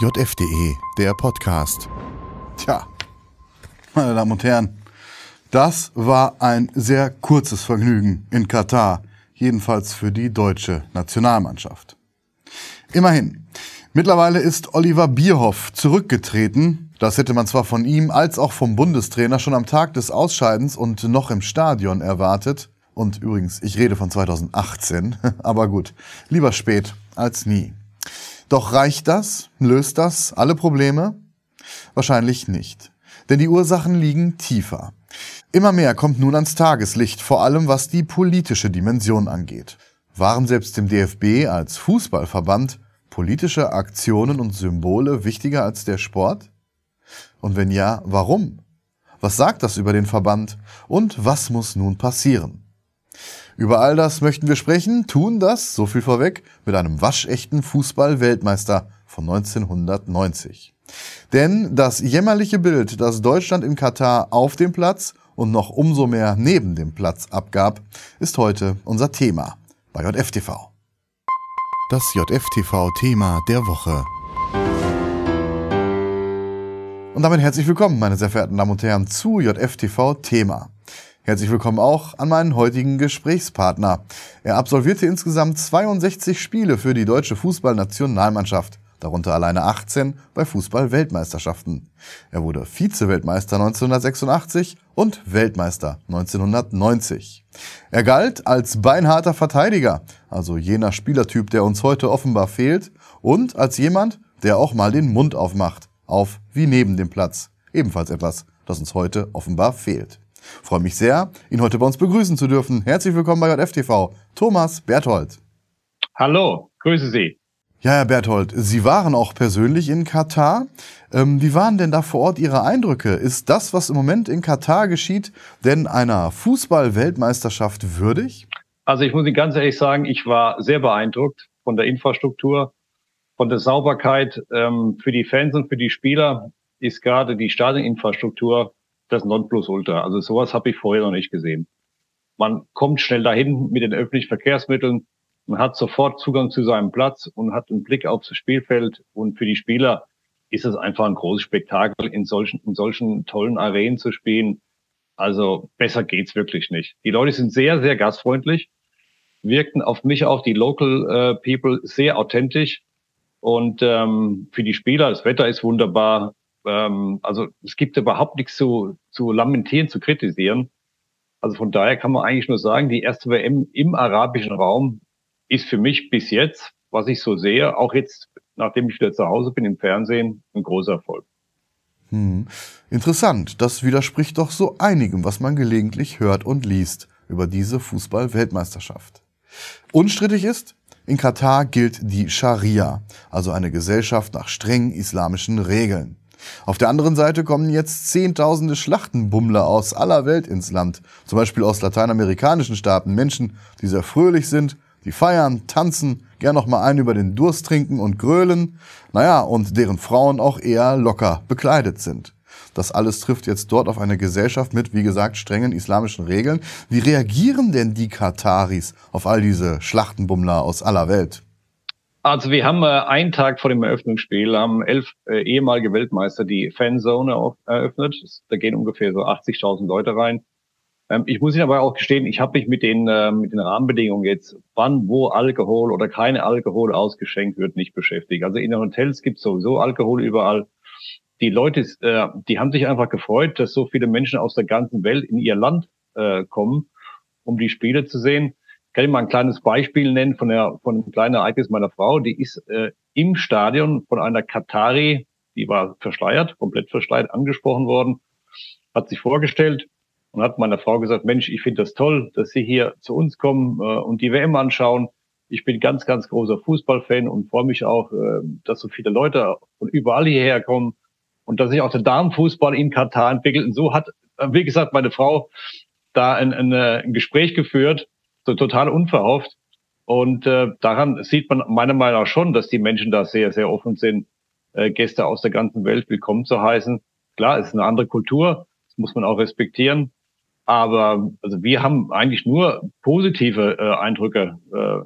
JFDE, der Podcast. Tja, meine Damen und Herren, das war ein sehr kurzes Vergnügen in Katar, jedenfalls für die deutsche Nationalmannschaft. Immerhin, mittlerweile ist Oliver Bierhoff zurückgetreten. Das hätte man zwar von ihm als auch vom Bundestrainer schon am Tag des Ausscheidens und noch im Stadion erwartet. Und übrigens, ich rede von 2018, aber gut, lieber spät als nie. Doch reicht das? Löst das alle Probleme? Wahrscheinlich nicht. Denn die Ursachen liegen tiefer. Immer mehr kommt nun ans Tageslicht, vor allem was die politische Dimension angeht. Waren selbst dem DFB als Fußballverband politische Aktionen und Symbole wichtiger als der Sport? Und wenn ja, warum? Was sagt das über den Verband? Und was muss nun passieren? Über all das möchten wir sprechen, tun das, so viel vorweg, mit einem waschechten Fußball-Weltmeister von 1990. Denn das jämmerliche Bild, das Deutschland in Katar auf dem Platz und noch umso mehr neben dem Platz abgab, ist heute unser Thema bei JFTV. Das JFTV-Thema der Woche. Und damit herzlich willkommen, meine sehr verehrten Damen und Herren, zu JFTV-Thema. Herzlich willkommen auch an meinen heutigen Gesprächspartner. Er absolvierte insgesamt 62 Spiele für die deutsche Fußballnationalmannschaft, darunter alleine 18 bei Fußball-Weltmeisterschaften. Er wurde Vize-Weltmeister 1986 und Weltmeister 1990. Er galt als beinharter Verteidiger, also jener Spielertyp, der uns heute offenbar fehlt, und als jemand, der auch mal den Mund aufmacht, auf wie neben dem Platz. Ebenfalls etwas, das uns heute offenbar fehlt. Freue mich sehr, ihn heute bei uns begrüßen zu dürfen. Herzlich willkommen bei JFTV, Thomas Berthold. Hallo, grüße Sie. Ja, Herr Berthold, Sie waren auch persönlich in Katar. Ähm, wie waren denn da vor Ort Ihre Eindrücke? Ist das, was im Moment in Katar geschieht, denn einer Fußball-Weltmeisterschaft würdig? Also ich muss Ihnen ganz ehrlich sagen, ich war sehr beeindruckt von der Infrastruktur, von der Sauberkeit. Ähm, für die Fans und für die Spieler ist gerade die Stadioninfrastruktur das Nonplusultra. Also sowas habe ich vorher noch nicht gesehen. Man kommt schnell dahin mit den öffentlichen Verkehrsmitteln, man hat sofort Zugang zu seinem Platz und hat einen Blick aufs Spielfeld. Und für die Spieler ist es einfach ein großes Spektakel, in solchen, in solchen tollen Arenen zu spielen. Also besser geht's wirklich nicht. Die Leute sind sehr, sehr gastfreundlich, wirkten auf mich auch die Local äh, People sehr authentisch. Und ähm, für die Spieler, das Wetter ist wunderbar, ähm, also es gibt überhaupt nichts zu, zu lamentieren, zu kritisieren. Also von daher kann man eigentlich nur sagen, die erste WM im arabischen Raum ist für mich bis jetzt, was ich so sehe, auch jetzt, nachdem ich wieder zu Hause bin im Fernsehen, ein großer Erfolg. Hm. Interessant. Das widerspricht doch so einigem, was man gelegentlich hört und liest über diese Fußball-Weltmeisterschaft. Unstrittig ist, in Katar gilt die Scharia, also eine Gesellschaft nach strengen islamischen Regeln. Auf der anderen Seite kommen jetzt zehntausende Schlachtenbummler aus aller Welt ins Land, zum Beispiel aus lateinamerikanischen Staaten, Menschen, die sehr fröhlich sind, die feiern, tanzen, gern noch mal einen über den Durst trinken und grölen, naja, und deren Frauen auch eher locker bekleidet sind. Das alles trifft jetzt dort auf eine Gesellschaft mit, wie gesagt, strengen islamischen Regeln. Wie reagieren denn die Kataris auf all diese Schlachtenbummler aus aller Welt? Also wir haben äh, einen Tag vor dem Eröffnungsspiel, haben elf äh, ehemalige Weltmeister die Fanzone auf, eröffnet. Da gehen ungefähr so 80.000 Leute rein. Ähm, ich muss Ihnen aber auch gestehen, ich habe mich mit den, äh, mit den Rahmenbedingungen jetzt, wann, wo Alkohol oder keine Alkohol ausgeschenkt wird, nicht beschäftigt. Also in den Hotels gibt es sowieso Alkohol überall. Die Leute, äh, die haben sich einfach gefreut, dass so viele Menschen aus der ganzen Welt in ihr Land äh, kommen, um die Spiele zu sehen kann ich mal ein kleines Beispiel nennen von, der, von einem kleinen Ereignis meiner Frau. Die ist äh, im Stadion von einer Katari, die war verschleiert, komplett verschleiert, angesprochen worden, hat sich vorgestellt und hat meiner Frau gesagt, Mensch, ich finde das toll, dass Sie hier zu uns kommen äh, und die WM anschauen. Ich bin ganz, ganz großer Fußballfan und freue mich auch, äh, dass so viele Leute von überall hierher kommen und dass sich auch der Damenfußball in Katar entwickelt. Und so hat, wie gesagt, meine Frau da ein, ein, äh, ein Gespräch geführt so total unverhofft. Und äh, daran sieht man meiner Meinung nach schon, dass die Menschen da sehr, sehr offen sind, äh, Gäste aus der ganzen Welt willkommen zu heißen. Klar, es ist eine andere Kultur, das muss man auch respektieren. Aber also wir haben eigentlich nur positive äh, Eindrücke äh, äh,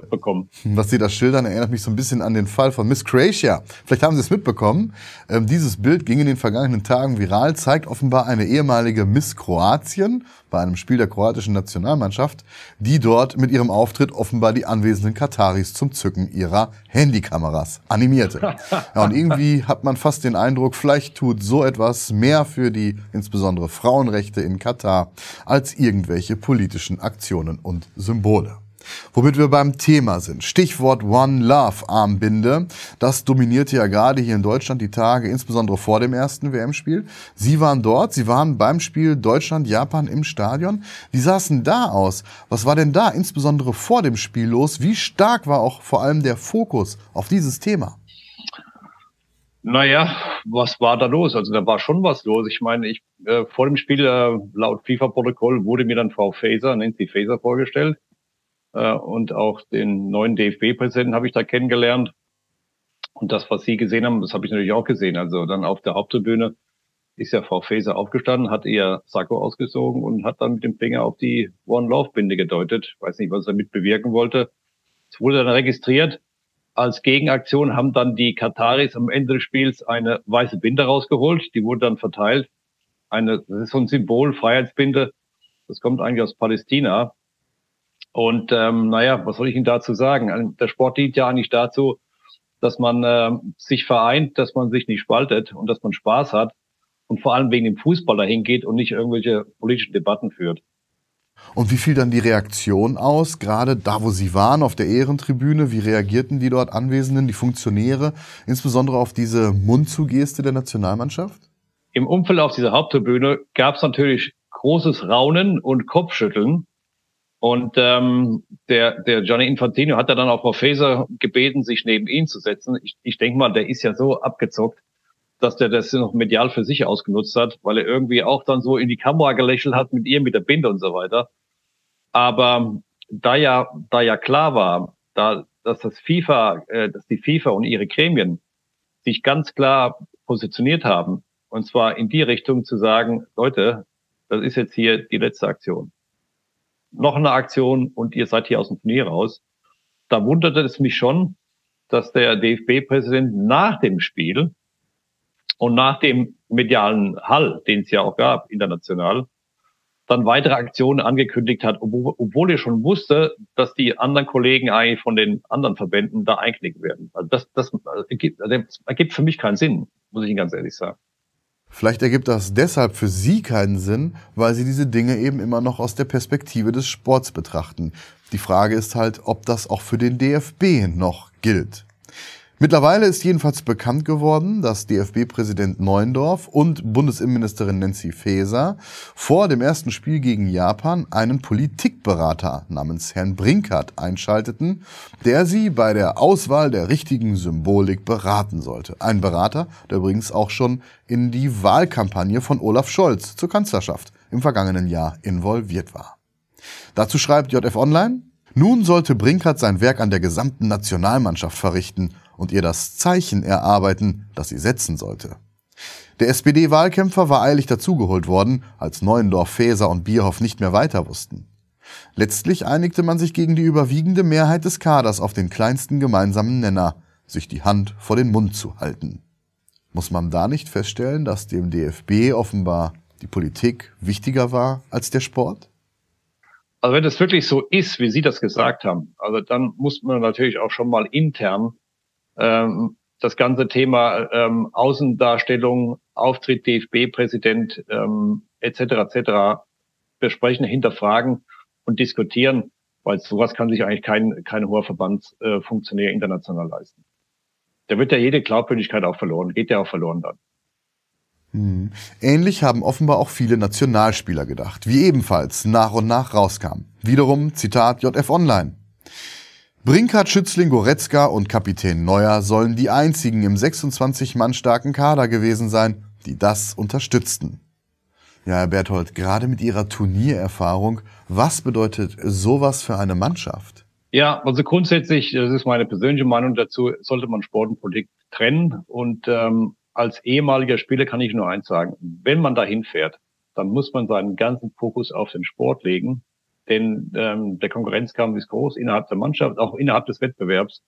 bekommen. Was Sie da schildern, erinnert mich so ein bisschen an den Fall von Miss Croatia. Vielleicht haben Sie es mitbekommen. Ähm, dieses Bild ging in den vergangenen Tagen viral, zeigt offenbar eine ehemalige Miss Kroatien bei einem Spiel der kroatischen Nationalmannschaft, die dort mit ihrem Auftritt offenbar die anwesenden Kataris zum Zücken ihrer Handykameras animierte. Ja, und irgendwie hat man fast den Eindruck, vielleicht tut so etwas mehr für die insbesondere Frauenrechte in Katar als irgendwelche politischen Aktionen und Symbole. Womit wir beim Thema sind. Stichwort One Love Armbinde. Das dominierte ja gerade hier in Deutschland die Tage, insbesondere vor dem ersten WM-Spiel. Sie waren dort, Sie waren beim Spiel Deutschland-Japan im Stadion. Wie sah es denn da aus? Was war denn da insbesondere vor dem Spiel los? Wie stark war auch vor allem der Fokus auf dieses Thema? Naja, was war da los? Also da war schon was los. Ich meine, ich äh, vor dem Spiel äh, laut FIFA-Protokoll wurde mir dann Frau Faser, Nancy Faser vorgestellt äh, und auch den neuen DFB-Präsidenten habe ich da kennengelernt. Und das, was Sie gesehen haben, das habe ich natürlich auch gesehen. Also dann auf der Haupttribüne ist ja Frau Faeser aufgestanden, hat ihr Sakko ausgesogen und hat dann mit dem Finger auf die One-Love-Binde gedeutet. Ich weiß nicht, was er damit bewirken wollte. Es wurde dann registriert. Als Gegenaktion haben dann die Kataris am Ende des Spiels eine weiße Binde rausgeholt. Die wurde dann verteilt. Eine, das ist so ein Symbol, Freiheitsbinde. Das kommt eigentlich aus Palästina. Und ähm, naja, was soll ich Ihnen dazu sagen? Also, der Sport dient ja eigentlich dazu, dass man äh, sich vereint, dass man sich nicht spaltet und dass man Spaß hat und vor allem wegen dem Fußball dahin geht und nicht irgendwelche politischen Debatten führt. Und wie fiel dann die Reaktion aus, gerade da, wo Sie waren, auf der Ehrentribüne? Wie reagierten die dort Anwesenden, die Funktionäre, insbesondere auf diese Mundzugeste der Nationalmannschaft? Im Umfeld auf dieser Haupttribüne gab es natürlich großes Raunen und Kopfschütteln. Und ähm, der, der Johnny Infantino hat dann auch Frau Faeser gebeten, sich neben ihn zu setzen. Ich, ich denke mal, der ist ja so abgezockt, dass der das noch medial für sich ausgenutzt hat, weil er irgendwie auch dann so in die Kamera gelächelt hat mit ihr, mit der Binde und so weiter. Aber da ja, da ja klar war, da, dass das FIFA, äh, dass die FIFA und ihre Gremien sich ganz klar positioniert haben, und zwar in die Richtung zu sagen, Leute, das ist jetzt hier die letzte Aktion noch eine Aktion und ihr seid hier aus dem Turnier raus. Da wunderte es mich schon, dass der DFB-Präsident nach dem Spiel und nach dem medialen Hall, den es ja auch gab, international, dann weitere Aktionen angekündigt hat, obwohl, er schon wusste, dass die anderen Kollegen eigentlich von den anderen Verbänden da einknicken werden. Also das, das ergibt, das ergibt für mich keinen Sinn, muss ich Ihnen ganz ehrlich sagen. Vielleicht ergibt das deshalb für Sie keinen Sinn, weil Sie diese Dinge eben immer noch aus der Perspektive des Sports betrachten. Die Frage ist halt, ob das auch für den DFB noch gilt. Mittlerweile ist jedenfalls bekannt geworden, dass DFB-Präsident Neuendorf und Bundesinnenministerin Nancy Faeser vor dem ersten Spiel gegen Japan einen Politikberater namens Herrn Brinkert einschalteten, der sie bei der Auswahl der richtigen Symbolik beraten sollte. Ein Berater, der übrigens auch schon in die Wahlkampagne von Olaf Scholz zur Kanzlerschaft im vergangenen Jahr involviert war. Dazu schreibt JF Online, nun sollte Brinkert sein Werk an der gesamten Nationalmannschaft verrichten und ihr das Zeichen erarbeiten, das sie setzen sollte. Der SPD-Wahlkämpfer war eilig dazugeholt worden, als Neuendorf, Faeser und Bierhoff nicht mehr weiter wussten. Letztlich einigte man sich gegen die überwiegende Mehrheit des Kaders auf den kleinsten gemeinsamen Nenner, sich die Hand vor den Mund zu halten. Muss man da nicht feststellen, dass dem DFB offenbar die Politik wichtiger war als der Sport? Also wenn das wirklich so ist, wie Sie das gesagt haben, also dann muss man natürlich auch schon mal intern ähm, das ganze Thema ähm, Außendarstellung, Auftritt DFB-Präsident ähm, etc. etc. besprechen, hinterfragen und diskutieren, weil sowas kann sich eigentlich kein, kein hoher Verbandsfunktionär äh, international leisten. Da wird ja jede Glaubwürdigkeit auch verloren, geht ja auch verloren dann. Hm. Ähnlich haben offenbar auch viele Nationalspieler gedacht, wie ebenfalls nach und nach rauskam. Wiederum Zitat JF Online. Brinkert, Schützling, Goretzka und Kapitän Neuer sollen die einzigen im 26 Mann starken Kader gewesen sein, die das unterstützten. Ja, Herr Berthold, gerade mit Ihrer Turniererfahrung, was bedeutet sowas für eine Mannschaft? Ja, also grundsätzlich, das ist meine persönliche Meinung dazu, sollte man Sport und Politik trennen. Und ähm, als ehemaliger Spieler kann ich nur eins sagen, wenn man dahin fährt, dann muss man seinen ganzen Fokus auf den Sport legen denn ähm, der Konkurrenzkampf ist groß innerhalb der Mannschaft, auch innerhalb des Wettbewerbs.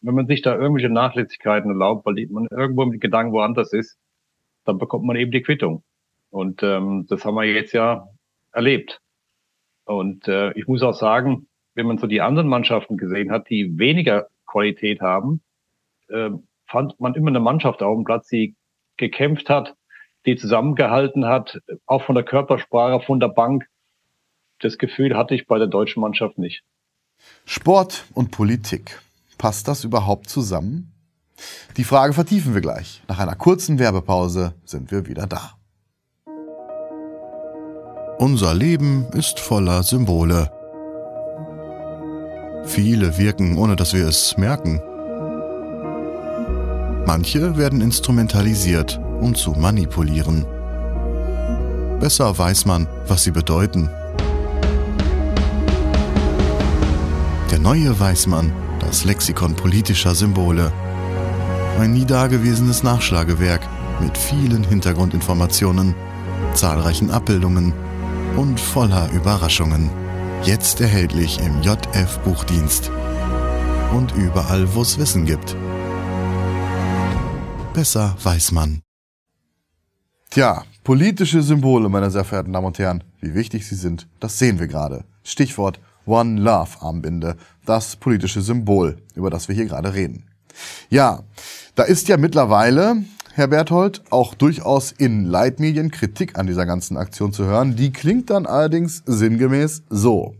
Wenn man sich da irgendwelche Nachlässigkeiten erlaubt, weil man irgendwo mit Gedanken woanders ist, dann bekommt man eben die Quittung. Und ähm, das haben wir jetzt ja erlebt. Und äh, ich muss auch sagen, wenn man so die anderen Mannschaften gesehen hat, die weniger Qualität haben, äh, fand man immer eine Mannschaft auf dem Platz, die gekämpft hat, die zusammengehalten hat, auch von der Körpersprache, von der Bank. Das Gefühl hatte ich bei der deutschen Mannschaft nicht. Sport und Politik. Passt das überhaupt zusammen? Die Frage vertiefen wir gleich. Nach einer kurzen Werbepause sind wir wieder da. Unser Leben ist voller Symbole. Viele wirken, ohne dass wir es merken. Manche werden instrumentalisiert, um zu manipulieren. Besser weiß man, was sie bedeuten. Der neue Weißmann, das Lexikon politischer Symbole. Ein nie dagewesenes Nachschlagewerk mit vielen Hintergrundinformationen, zahlreichen Abbildungen und voller Überraschungen. Jetzt erhältlich im JF Buchdienst. Und überall, wo es Wissen gibt. Besser weiß man. Tja, politische Symbole, meine sehr verehrten Damen und Herren, wie wichtig sie sind, das sehen wir gerade. Stichwort One Love Armbinde, das politische Symbol, über das wir hier gerade reden. Ja, da ist ja mittlerweile Herr Berthold, auch durchaus in Leitmedien Kritik an dieser ganzen Aktion zu hören. Die klingt dann allerdings sinngemäß so.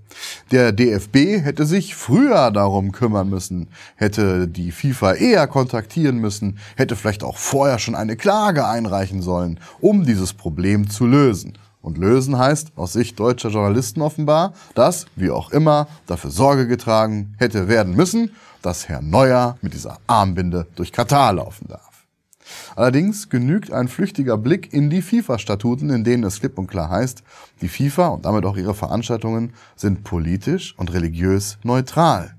Der DFB hätte sich früher darum kümmern müssen, hätte die FIFA eher kontaktieren müssen, hätte vielleicht auch vorher schon eine Klage einreichen sollen, um dieses Problem zu lösen. Und lösen heißt aus Sicht deutscher Journalisten offenbar, dass, wie auch immer, dafür Sorge getragen hätte werden müssen, dass Herr Neuer mit dieser Armbinde durch Katar laufen darf. Allerdings genügt ein flüchtiger Blick in die FIFA-Statuten, in denen es klipp und klar heißt, die FIFA und damit auch ihre Veranstaltungen sind politisch und religiös neutral.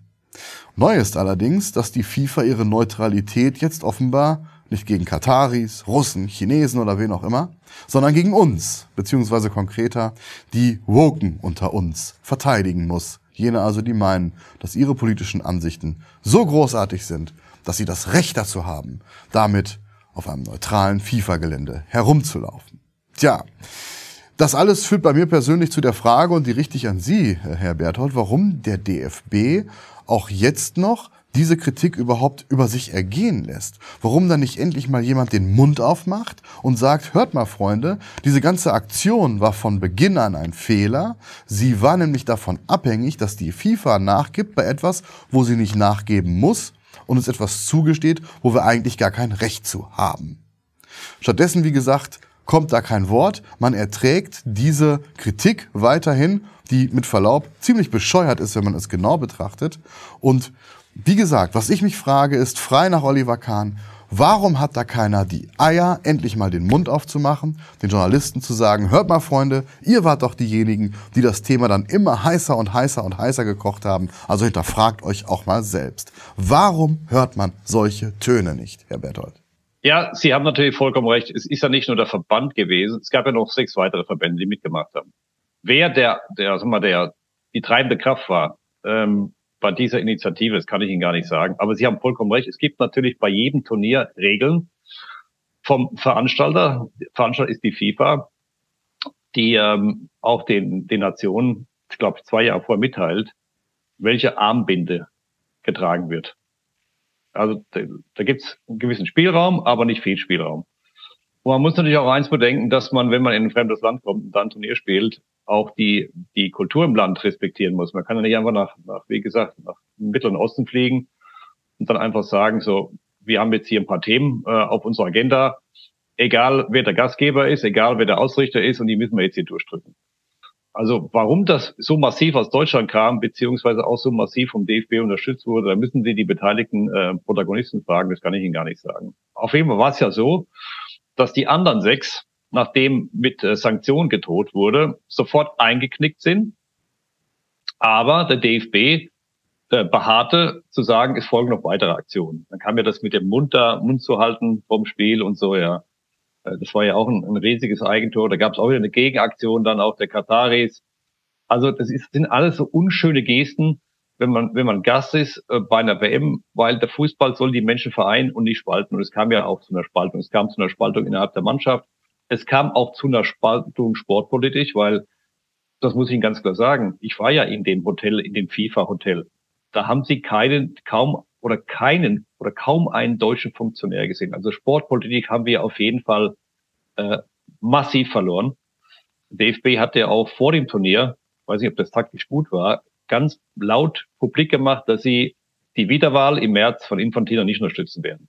Neu ist allerdings, dass die FIFA ihre Neutralität jetzt offenbar nicht gegen Kataris, Russen, Chinesen oder wen auch immer, sondern gegen uns, beziehungsweise konkreter die Woken unter uns verteidigen muss. Jene also, die meinen, dass ihre politischen Ansichten so großartig sind, dass sie das Recht dazu haben, damit auf einem neutralen FIFA-Gelände herumzulaufen. Tja, das alles führt bei mir persönlich zu der Frage, und die richte ich an Sie, Herr Berthold, warum der DFB auch jetzt noch diese Kritik überhaupt über sich ergehen lässt. Warum dann nicht endlich mal jemand den Mund aufmacht und sagt, hört mal Freunde, diese ganze Aktion war von Beginn an ein Fehler. Sie war nämlich davon abhängig, dass die FIFA nachgibt bei etwas, wo sie nicht nachgeben muss und uns etwas zugesteht, wo wir eigentlich gar kein Recht zu haben. Stattdessen, wie gesagt, kommt da kein Wort. Man erträgt diese Kritik weiterhin, die mit Verlaub ziemlich bescheuert ist, wenn man es genau betrachtet. Und wie gesagt, was ich mich frage, ist frei nach Oliver Kahn, Warum hat da keiner die Eier, endlich mal den Mund aufzumachen, den Journalisten zu sagen, hört mal Freunde, ihr wart doch diejenigen, die das Thema dann immer heißer und heißer und heißer gekocht haben. Also hinterfragt euch auch mal selbst. Warum hört man solche Töne nicht, Herr Berthold? Ja, Sie haben natürlich vollkommen recht. Es ist ja nicht nur der Verband gewesen. Es gab ja noch sechs weitere Verbände, die mitgemacht haben. Wer der, der, sag mal, der, die treibende Kraft war, ähm, bei dieser Initiative, das kann ich Ihnen gar nicht sagen. Aber Sie haben vollkommen recht. Es gibt natürlich bei jedem Turnier Regeln vom Veranstalter. Veranstalter ist die FIFA, die ähm, auch den, den Nationen, ich glaube, zwei Jahre vorher mitteilt, welche Armbinde getragen wird. Also da, da gibt es einen gewissen Spielraum, aber nicht viel Spielraum. Und man muss natürlich auch eins bedenken, dass man, wenn man in ein fremdes Land kommt und dann Turnier spielt, auch die, die Kultur im Land respektieren muss. Man kann ja nicht einfach nach, nach, wie gesagt, nach Mittleren Osten fliegen und dann einfach sagen, so, wir haben jetzt hier ein paar Themen äh, auf unserer Agenda, egal wer der Gastgeber ist, egal wer der Ausrichter ist und die müssen wir jetzt hier durchdrücken. Also warum das so massiv aus Deutschland kam, beziehungsweise auch so massiv vom DFB unterstützt wurde, da müssen Sie die beteiligten äh, Protagonisten fragen, das kann ich Ihnen gar nicht sagen. Auf jeden Fall war es ja so, dass die anderen sechs nachdem mit äh, Sanktionen gedroht wurde, sofort eingeknickt sind. Aber der DFB äh, beharrte zu sagen, es folgen noch weitere Aktionen. Dann kam ja das mit dem Mund da, Mund zu halten vom Spiel und so, ja. Äh, das war ja auch ein, ein riesiges Eigentor. Da gab es auch wieder eine Gegenaktion dann auch der Kataris. Also das ist, sind alles so unschöne Gesten, wenn man, wenn man Gast ist äh, bei einer WM, weil der Fußball soll die Menschen vereinen und nicht spalten. Und es kam ja auch zu einer Spaltung. Es kam zu einer Spaltung innerhalb der Mannschaft. Es kam auch zu einer Spaltung sportpolitisch, weil, das muss ich Ihnen ganz klar sagen, ich war ja in dem Hotel, in dem FIFA-Hotel. Da haben Sie keinen, kaum oder keinen oder kaum einen deutschen Funktionär gesehen. Also Sportpolitik haben wir auf jeden Fall äh, massiv verloren. DFB hat ja auch vor dem Turnier, weiß nicht, ob das taktisch gut war, ganz laut publik gemacht, dass sie die Wiederwahl im März von Infantino nicht unterstützen werden.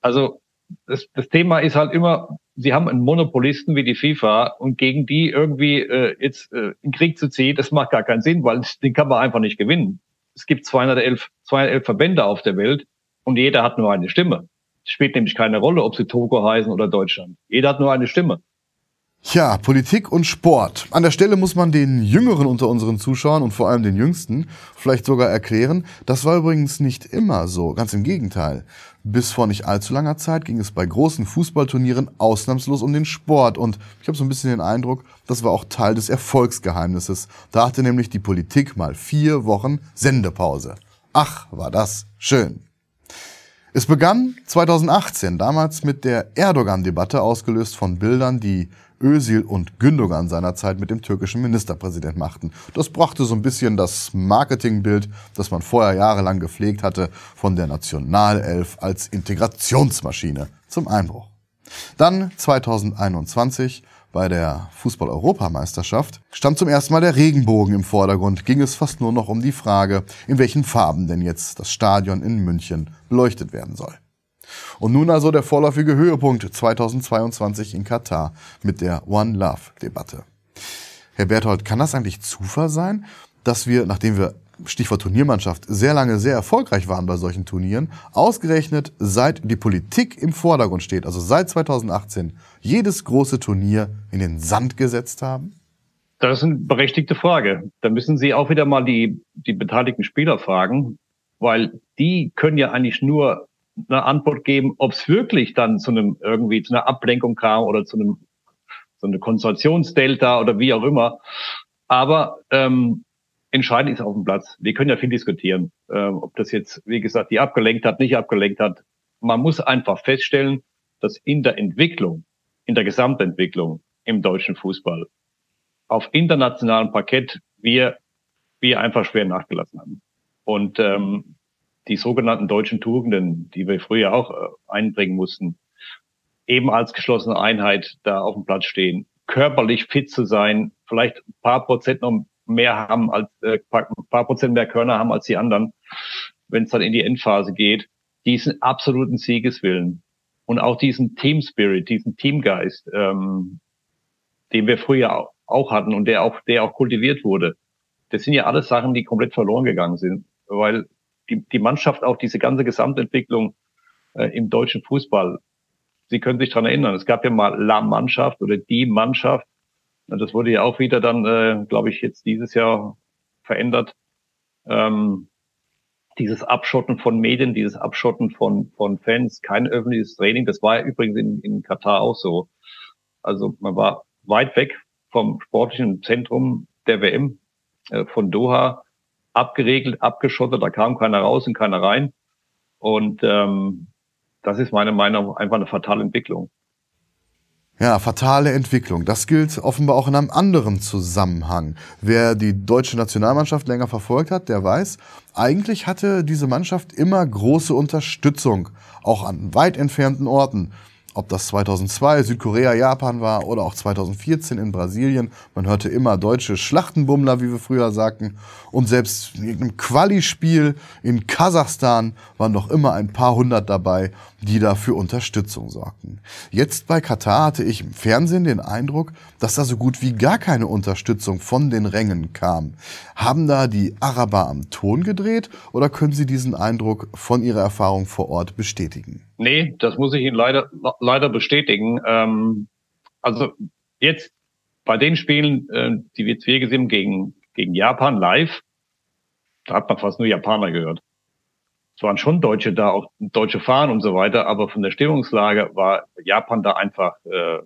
Also das, das Thema ist halt immer, sie haben einen Monopolisten wie die FIFA und gegen die irgendwie äh, jetzt äh, in Krieg zu ziehen, das macht gar keinen Sinn, weil den kann man einfach nicht gewinnen. Es gibt 211, 211 Verbände auf der Welt und jeder hat nur eine Stimme. Es spielt nämlich keine Rolle, ob sie Togo heißen oder Deutschland. Jeder hat nur eine Stimme. Ja, Politik und Sport. An der Stelle muss man den Jüngeren unter unseren Zuschauern und vor allem den Jüngsten vielleicht sogar erklären, das war übrigens nicht immer so, ganz im Gegenteil. Bis vor nicht allzu langer Zeit ging es bei großen Fußballturnieren ausnahmslos um den Sport und ich habe so ein bisschen den Eindruck, das war auch Teil des Erfolgsgeheimnisses. Da hatte nämlich die Politik mal vier Wochen Sendepause. Ach, war das schön. Es begann 2018, damals mit der Erdogan-Debatte, ausgelöst von Bildern, die Özil und Gündogan seinerzeit mit dem türkischen Ministerpräsident machten. Das brachte so ein bisschen das Marketingbild, das man vorher jahrelang gepflegt hatte, von der Nationalelf als Integrationsmaschine zum Einbruch. Dann 2021 bei der Fußball-Europameisterschaft stand zum ersten Mal der Regenbogen im Vordergrund, ging es fast nur noch um die Frage, in welchen Farben denn jetzt das Stadion in München beleuchtet werden soll. Und nun also der vorläufige Höhepunkt 2022 in Katar mit der One Love Debatte. Herr Berthold, kann das eigentlich Zufall sein, dass wir, nachdem wir Stichwort Turniermannschaft, sehr lange sehr erfolgreich waren bei solchen Turnieren, ausgerechnet seit die Politik im Vordergrund steht, also seit 2018, jedes große Turnier in den Sand gesetzt haben? Das ist eine berechtigte Frage. Da müssen Sie auch wieder mal die, die beteiligten Spieler fragen, weil die können ja eigentlich nur eine Antwort geben, ob es wirklich dann zu einem irgendwie zu einer Ablenkung kam oder zu einem so eine Konstruktionsdelta oder wie auch immer. Aber ähm, entscheidend ist auf dem Platz. Wir können ja viel diskutieren, ähm, ob das jetzt, wie gesagt, die abgelenkt hat, nicht abgelenkt hat. Man muss einfach feststellen, dass in der Entwicklung, in der Gesamtentwicklung im deutschen Fußball auf internationalem Parkett wir wir einfach schwer nachgelassen haben. Und ähm, die sogenannten deutschen Tugenden, die wir früher auch äh, einbringen mussten, eben als geschlossene Einheit da auf dem Platz stehen, körperlich fit zu sein, vielleicht ein paar Prozent noch mehr haben als äh, ein paar Prozent mehr Körner haben als die anderen, wenn es dann in die Endphase geht, diesen absoluten Siegeswillen und auch diesen Team Spirit, diesen Teamgeist, ähm, den wir früher auch hatten und der auch der auch kultiviert wurde. Das sind ja alles Sachen, die komplett verloren gegangen sind, weil die, die Mannschaft, auch diese ganze Gesamtentwicklung äh, im deutschen Fußball, Sie können sich dran erinnern, es gab ja mal La Mannschaft oder die Mannschaft. Das wurde ja auch wieder dann, äh, glaube ich, jetzt dieses Jahr verändert. Ähm, dieses Abschotten von Medien, dieses Abschotten von, von Fans, kein öffentliches Training. Das war ja übrigens in, in Katar auch so. Also man war weit weg vom sportlichen Zentrum der WM, äh, von Doha abgeregelt, abgeschottet, da kam keiner raus und keiner rein. Und ähm, das ist meiner Meinung nach einfach eine fatale Entwicklung. Ja, fatale Entwicklung. Das gilt offenbar auch in einem anderen Zusammenhang. Wer die deutsche Nationalmannschaft länger verfolgt hat, der weiß, eigentlich hatte diese Mannschaft immer große Unterstützung, auch an weit entfernten Orten. Ob das 2002 Südkorea, Japan war oder auch 2014 in Brasilien, man hörte immer deutsche Schlachtenbummler, wie wir früher sagten. Und selbst in irgendeinem Quali-Spiel in Kasachstan waren doch immer ein paar hundert dabei, die da für Unterstützung sorgten. Jetzt bei Katar hatte ich im Fernsehen den Eindruck, dass da so gut wie gar keine Unterstützung von den Rängen kam. Haben da die Araber am Ton gedreht oder können Sie diesen Eindruck von Ihrer Erfahrung vor Ort bestätigen? Nee, das muss ich Ihnen leider, leider bestätigen. Ähm, also jetzt bei den Spielen, äh, die wir jetzt hier gesehen gegen, gegen Japan live, da hat man fast nur Japaner gehört. Es waren schon Deutsche da, auch deutsche Fahren und so weiter, aber von der Stimmungslage war Japan da einfach äh,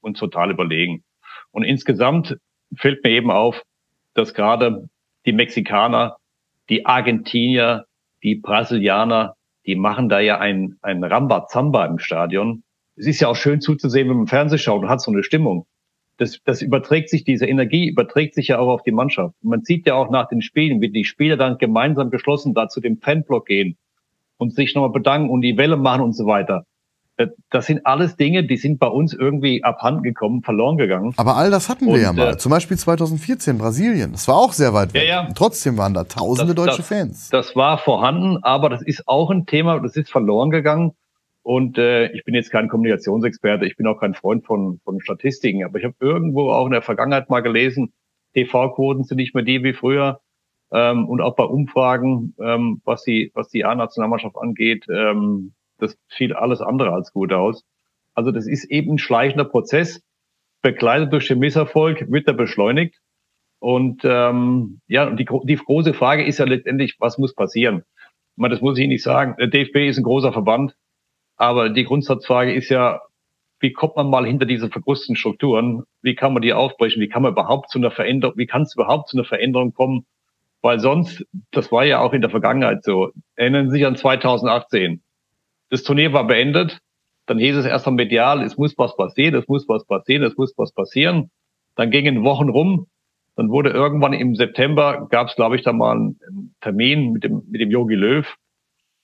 uns total überlegen. Und insgesamt fällt mir eben auf, dass gerade die Mexikaner, die Argentinier, die Brasilianer, die machen da ja ein, ein Rambazamba im Stadion. Es ist ja auch schön zuzusehen, wenn man Fernsehen schaut und hat so eine Stimmung. Das, das überträgt sich, diese Energie überträgt sich ja auch auf die Mannschaft. Man sieht ja auch nach den Spielen, wie die Spieler dann gemeinsam geschlossen da zu dem Fanblock gehen und sich nochmal bedanken und die Welle machen und so weiter. Äh, das sind alles Dinge, die sind bei uns irgendwie abhanden gekommen, verloren gegangen. Aber all das hatten wir und, ja mal. Äh, Zum Beispiel 2014 Brasilien. Das war auch sehr weit weg. Ja, ja. Trotzdem waren da tausende das, deutsche das, Fans. Das war vorhanden, aber das ist auch ein Thema, das ist verloren gegangen. Und äh, ich bin jetzt kein Kommunikationsexperte, ich bin auch kein Freund von, von Statistiken, aber ich habe irgendwo auch in der Vergangenheit mal gelesen, TV-Quoten sind nicht mehr die wie früher. Ähm, und auch bei Umfragen, ähm, was die, was die A-Nationalmannschaft angeht, ähm, das fiel alles andere als gut aus. Also das ist eben ein schleichender Prozess, begleitet durch den Misserfolg, wird er beschleunigt. Und ähm, ja, die, die große Frage ist ja letztendlich, was muss passieren? Ich meine, das muss ich nicht sagen. Der DFB ist ein großer Verband, aber die Grundsatzfrage ist ja, wie kommt man mal hinter diese verkrusteten Strukturen? Wie kann man die aufbrechen? Wie kann man überhaupt zu einer Veränderung, wie kann es überhaupt zu einer Veränderung kommen? Weil sonst, das war ja auch in der Vergangenheit so, erinnern Sie sich an 2018. Das Turnier war beendet. Dann hieß es erst am medial, es muss was passieren, es muss was passieren, es muss was passieren. Dann gingen Wochen rum. Dann wurde irgendwann im September, gab es, glaube ich, da mal einen Termin mit dem, mit dem Yogi Löw,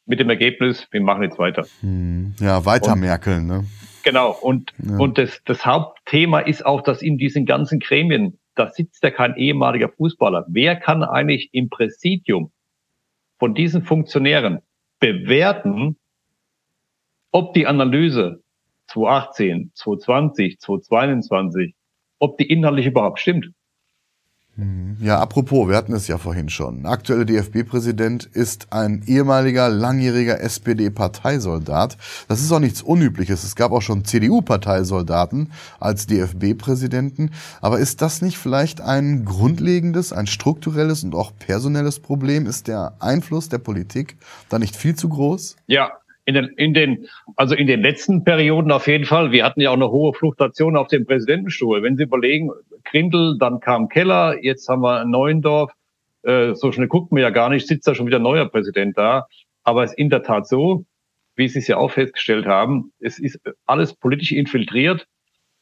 mit dem Ergebnis, wir machen jetzt weiter. Hm, ja, weiter und, merkeln, ne? Genau. Und, ja. und das, das Hauptthema ist auch, dass in diesen ganzen Gremien, da sitzt ja kein ehemaliger Fußballer. Wer kann eigentlich im Präsidium von diesen Funktionären bewerten, ob die Analyse 2018, 2020, 2022, ob die inhaltlich überhaupt stimmt. Mhm. Ja, apropos, wir hatten es ja vorhin schon. Der aktuelle DFB-Präsident ist ein ehemaliger, langjähriger SPD-Parteisoldat. Das ist auch nichts Unübliches. Es gab auch schon CDU-Parteisoldaten als DFB-Präsidenten. Aber ist das nicht vielleicht ein grundlegendes, ein strukturelles und auch personelles Problem? Ist der Einfluss der Politik da nicht viel zu groß? Ja, in den, in den, also in den letzten Perioden auf jeden Fall. Wir hatten ja auch eine hohe Fluktuation auf dem Präsidentenstuhl. Wenn Sie überlegen, Grindel, dann kam Keller, jetzt haben wir Neuendorf. Äh, so schnell guckt man ja gar nicht, sitzt da schon wieder ein neuer Präsident da. Aber es ist in der Tat so, wie Sie es ja auch festgestellt haben, es ist alles politisch infiltriert.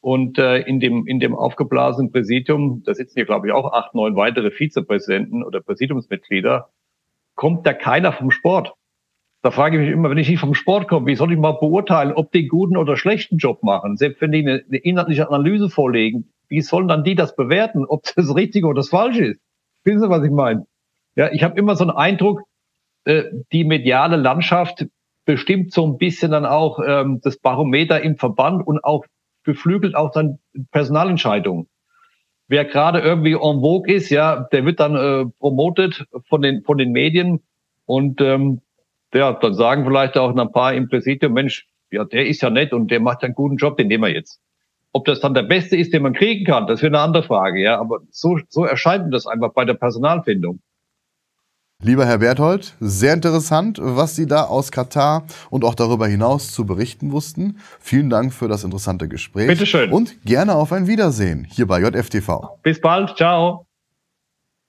Und äh, in dem in dem aufgeblasenen Präsidium, da sitzen hier glaube ich auch acht, neun weitere Vizepräsidenten oder Präsidiumsmitglieder, kommt da keiner vom Sport. Da frage ich mich immer, wenn ich nicht vom Sport komme, wie soll ich mal beurteilen, ob die guten oder schlechten Job machen? Selbst wenn die eine, eine inhaltliche Analyse vorlegen, wie sollen dann die das bewerten, ob das richtig oder das falsch ist? Wissen Sie, was ich meine? Ja, ich habe immer so einen Eindruck, äh, die mediale Landschaft bestimmt so ein bisschen dann auch ähm, das Barometer im Verband und auch beflügelt auch dann Personalentscheidungen. Wer gerade irgendwie en vogue ist, ja, der wird dann äh, promotet von den von den Medien und ähm, ja, dann sagen vielleicht auch ein paar im Präsidium, Mensch, ja, der ist ja nett und der macht einen guten Job, den nehmen wir jetzt. Ob das dann der beste ist, den man kriegen kann, das wäre eine andere Frage, ja. Aber so, so erscheint mir das einfach bei der Personalfindung. Lieber Herr Berthold, sehr interessant, was Sie da aus Katar und auch darüber hinaus zu berichten wussten. Vielen Dank für das interessante Gespräch. Bitteschön. Und gerne auf ein Wiedersehen hier bei JFTV. Bis bald. Ciao.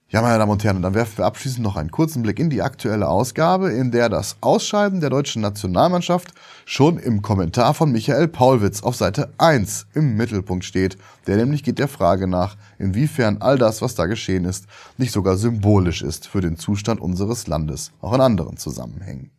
Ja, meine Damen und Herren, dann werfen wir abschließend noch einen kurzen Blick in die aktuelle Ausgabe, in der das Ausscheiden der deutschen Nationalmannschaft schon im Kommentar von Michael Paulwitz auf Seite 1 im Mittelpunkt steht. Der nämlich geht der Frage nach, inwiefern all das, was da geschehen ist, nicht sogar symbolisch ist für den Zustand unseres Landes, auch in anderen Zusammenhängen.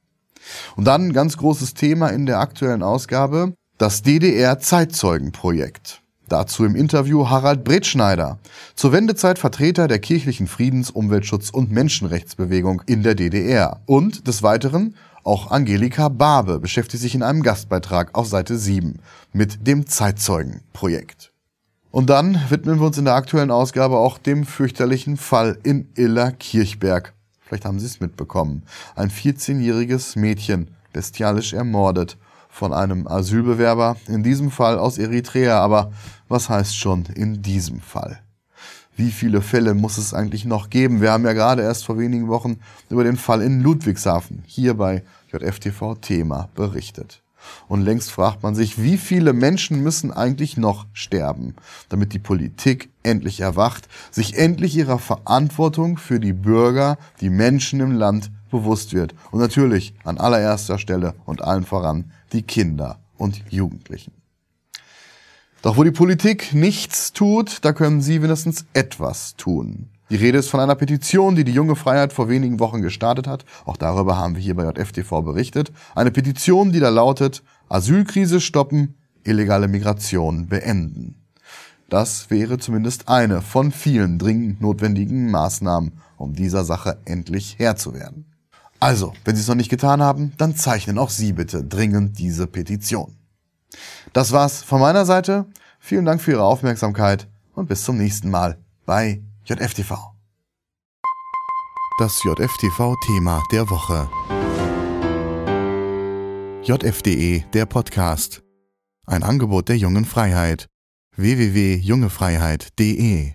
Und dann ein ganz großes Thema in der aktuellen Ausgabe, das DDR-Zeitzeugenprojekt. Dazu im Interview Harald Bretschneider, zur Wendezeit Vertreter der kirchlichen Friedens-, Umweltschutz- und Menschenrechtsbewegung in der DDR. Und des Weiteren auch Angelika Barbe beschäftigt sich in einem Gastbeitrag auf Seite 7 mit dem Zeitzeugenprojekt. Und dann widmen wir uns in der aktuellen Ausgabe auch dem fürchterlichen Fall in Iller Kirchberg. Vielleicht haben Sie es mitbekommen. Ein 14-jähriges Mädchen bestialisch ermordet von einem Asylbewerber, in diesem Fall aus Eritrea, aber was heißt schon in diesem Fall? Wie viele Fälle muss es eigentlich noch geben? Wir haben ja gerade erst vor wenigen Wochen über den Fall in Ludwigshafen hier bei JFTV Thema berichtet. Und längst fragt man sich, wie viele Menschen müssen eigentlich noch sterben, damit die Politik endlich erwacht, sich endlich ihrer Verantwortung für die Bürger, die Menschen im Land bewusst wird. Und natürlich an allererster Stelle und allen voran die Kinder und Jugendlichen. Doch wo die Politik nichts tut, da können Sie wenigstens etwas tun. Die Rede ist von einer Petition, die die junge Freiheit vor wenigen Wochen gestartet hat. Auch darüber haben wir hier bei JFTV berichtet. Eine Petition, die da lautet, Asylkrise stoppen, illegale Migration beenden. Das wäre zumindest eine von vielen dringend notwendigen Maßnahmen, um dieser Sache endlich Herr zu werden. Also, wenn Sie es noch nicht getan haben, dann zeichnen auch Sie bitte dringend diese Petition. Das war's von meiner Seite. Vielen Dank für Ihre Aufmerksamkeit und bis zum nächsten Mal bei JFTV. Das JFTV-Thema der Woche. JFDE, der Podcast. Ein Angebot der jungen Freiheit. www.jungefreiheit.de